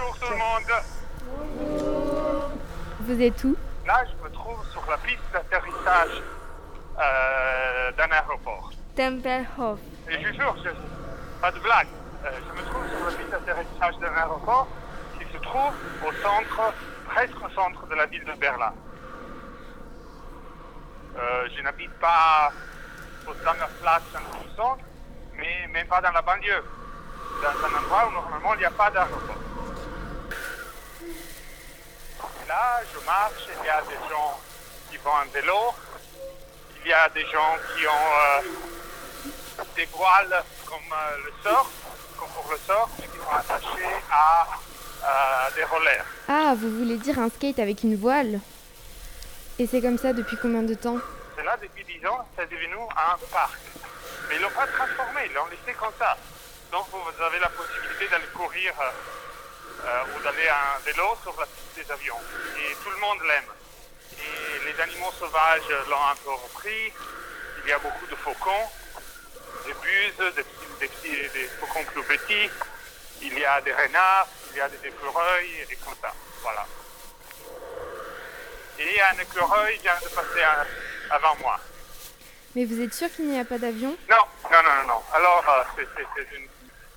Bonjour tout le monde. Vous êtes où? Là, je me trouve sur la piste d'atterrissage euh, d'un aéroport. Tempelhof. Et je jure, je- pas de blague. Euh, je me trouve sur la piste d'atterrissage d'un aéroport qui se trouve au centre, presque au centre de la ville de Berlin. Euh, je n'habite pas au Platz en tout centre, mais même pas dans la banlieue. Dans un endroit où normalement il n'y a pas d'aéroport. Je marche, il y a des gens qui vont en vélo, il y a des gens qui ont euh, des voiles comme euh, le surf, comme pour le surf, qui sont attachés à euh, des rollers. Ah, vous voulez dire un skate avec une voile? Et c'est comme ça depuis combien de temps? C'est là depuis 10 ans, c'est devenu un parc. Mais ils l'ont pas transformé, ils l'ont laissé comme ça. Donc vous avez la possibilité d'aller courir euh, ou d'aller en vélo sur la piste des avions. Et tout le monde l'aime. Et les animaux sauvages l'ont un peu repris. Il y a beaucoup de faucons, des buses, des, petits, des, petits- des faucons plus petits. Il y a des renards, il y a des écureuils et comme ça. Voilà. Et un écureuil vient de passer un- avant moi. Mais vous êtes sûr qu'il n'y a pas d'avion? Non, non, non, non. Alors, euh, c'est-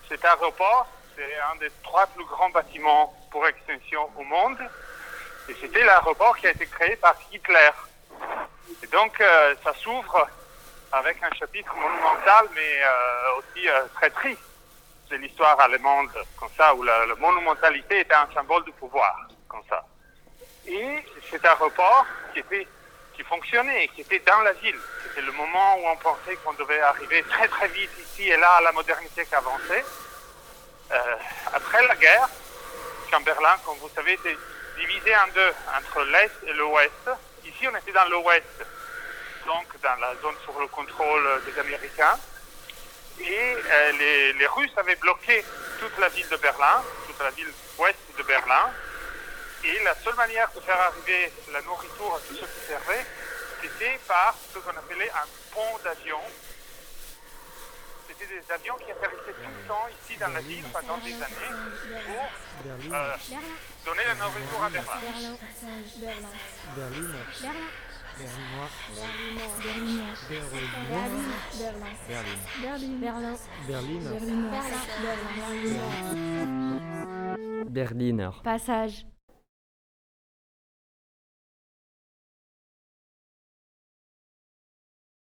cet aéroport, c'est un des trois plus grands bâtiments pour extension au monde. Et c'était l'aéroport qui a été créé par Hitler. Et donc, euh, ça s'ouvre avec un chapitre monumental, mais euh, aussi euh, très triste. C'est l'histoire allemande, comme ça, où la, monumentalité était un symbole de pouvoir, comme ça. Et cet aéroport qui qui fonctionnait, qui était dans la ville. C'était le moment où on pensait qu'on devait arriver très très vite ici et là à la modernité qui avançait. Euh, après la guerre, Chamberlain, comme vous savez, était divisé en deux, entre l'Est et l'Ouest. Ici, on était dans l'Ouest, donc dans la zone sous le contrôle des Américains. Et euh, les, les Russes avaient bloqué toute la ville de Berlin, toute la ville ouest de Berlin. Et la seule manière de faire arriver la nourriture à tous ceux qui servaient, c'était par ce qu'on appelait un pont d'avion. Des avions qui atterrissaient tout le temps ici dans la ville pendant des années pour euh, donner la nourriture à Berlin. Berlin, Berlinois, Berlin, Berlin, Berliner. Passage.